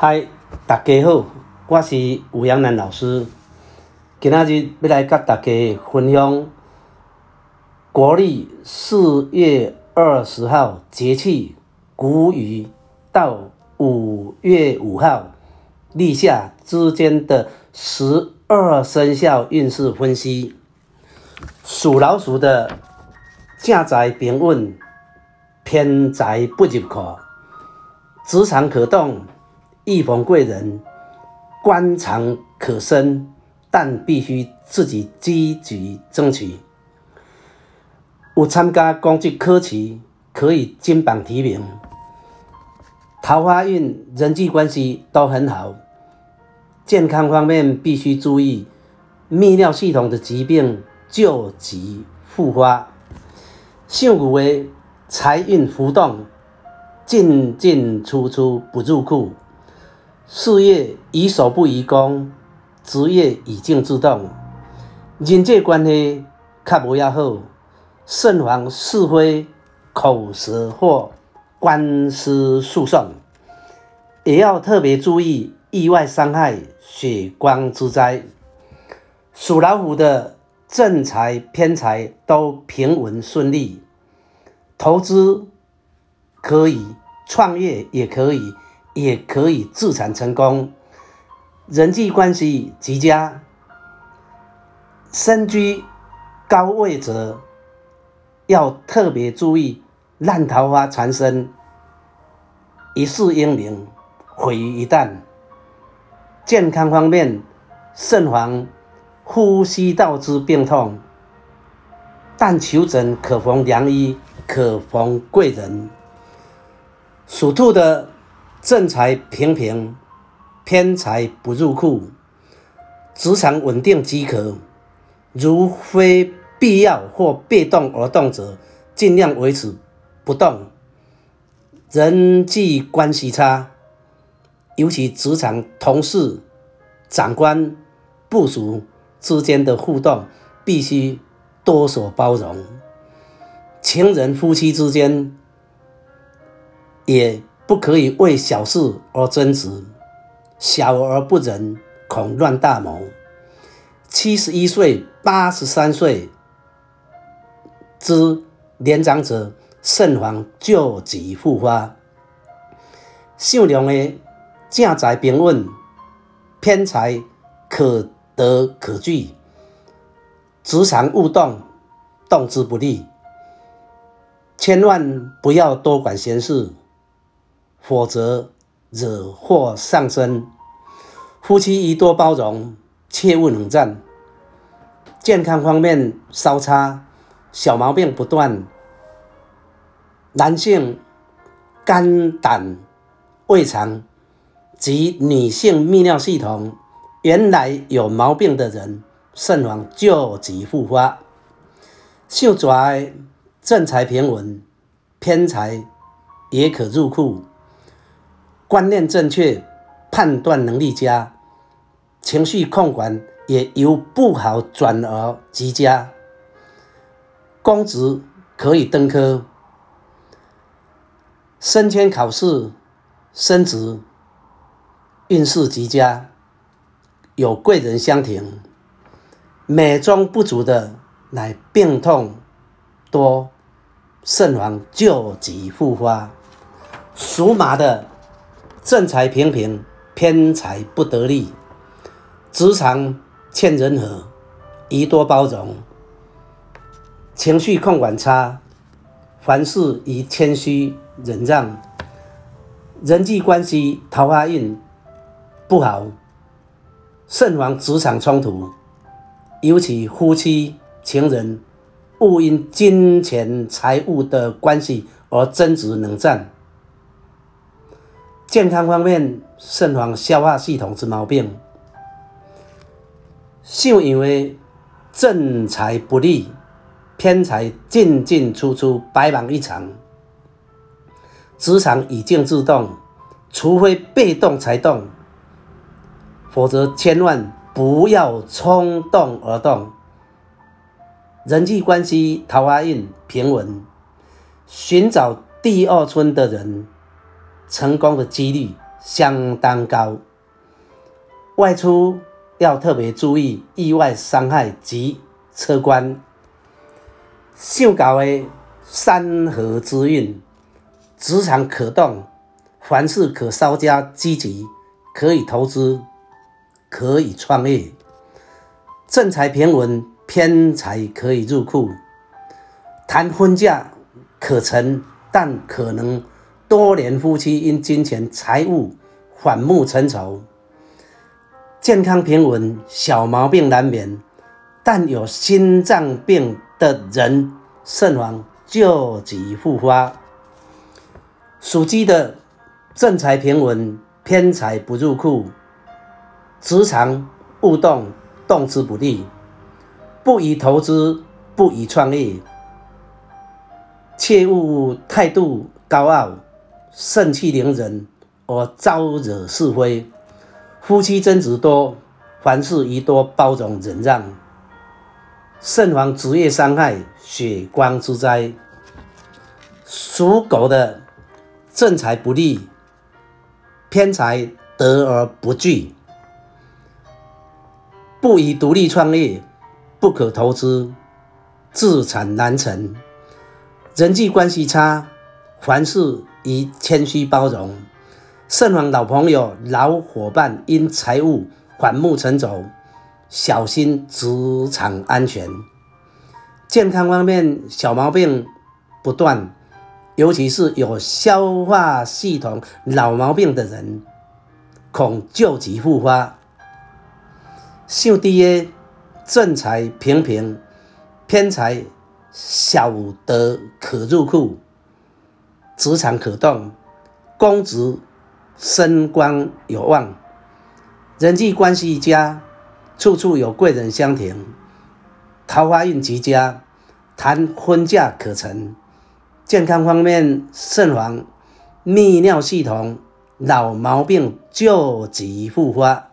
嗨，大家好，我是吴阳南老师。今仔日要来甲大家分享国历四月二十号节气谷雨到五月五号立夏之间的十二生肖运势分析。属老鼠的正财平稳，偏财不入库，职场可动，易逢贵人，官场可升，但必须自己积极争取。有参加公职科期，可以金榜题名。桃花运、人际关系都很好。健康方面必须注意泌尿系统的疾病。救急复发，性骨为财运浮动，进进出出不入库。事业宜守不宜攻，职业以静制动。人际关系较无遐好，慎防是非、口舌或官司诉讼，也要特别注意意外伤害、血光之灾。属老虎的。正财偏财都平稳顺利，投资可以，创业也可以，也可以自产成功。人际关系极佳，身居高位者要特别注意烂桃花缠身，一世英名毁于一旦。健康方面，慎防。呼吸道之病痛，但求诊可逢良医，可逢贵人。属兔的正财平平，偏财不入库，职场稳定即可。如非必要或被动而动者，尽量维持不动。人际关系差，尤其职场同事、长官、部属。之间的互动必须多所包容，情人夫妻之间也不可以为小事而争执，小而不忍，恐乱大谋。七十一岁、八十三岁之年长者，慎防旧疾复发。姓梁的正财平稳，偏财可。得可据，职场勿动，动之不利。千万不要多管闲事，否则惹祸上身。夫妻宜多包容，切勿冷战。健康方面稍差，小毛病不断。男性肝胆胃肠及女性泌尿系统。原来有毛病的人，慎防旧疾复发。秀拽正财平稳，偏财也可入库。观念正确，判断能力佳，情绪控管也由不好转而极佳。公职可以登科，升迁考试升职，运势极佳。有贵人相挺，美中不足的乃病痛多，慎防旧疾复发。属马的正财平平，偏财不得力，职场欠人和，宜多包容。情绪控管差，凡事宜谦虚忍让。人际关系桃花运不好。慎防职场冲突，尤其夫妻、情人，勿因金钱、财物的关系而争执冷战。健康方面，慎防消化系统之毛病。秀因为正财不利，偏财进进出出，白忙一场。职场以静制动，除非被动才动。否则，千万不要冲动而动。人际关系桃花运平稳，寻找第二春的人，成功的几率相当高。外出要特别注意意外伤害及车关。性高的三合之运，职场可动，凡事可稍加积极，可以投资，可以创业。正财平稳，偏财可以入库。谈婚嫁可成，但可能多年夫妻因金钱财务反目成仇。健康平稳，小毛病难免，但有心脏病的人慎防旧疾复发。属鸡的正财平稳，偏财不入库。职场勿动。动之不利，不宜投资，不宜创业，切勿态度高傲、盛气凌人而招惹是非。夫妻争执多，凡事宜多包容忍让，慎防职业伤害、血光之灾。属狗的正财不利，偏财得而不聚。不宜独立创业，不可投资，自产难成。人际关系差，凡事宜谦虚包容，慎防老朋友、老伙伴因财务反目成仇，小心职场安全。健康方面，小毛病不断，尤其是有消化系统老毛病的人，恐旧疾复发。秀低的正财平平，偏财小得可入库，职场可动，公职升官有望，人际关系佳，处处有贵人相挺，桃花运极佳，谈婚嫁可成。健康方面肾黄泌尿系统老毛病旧疾复发。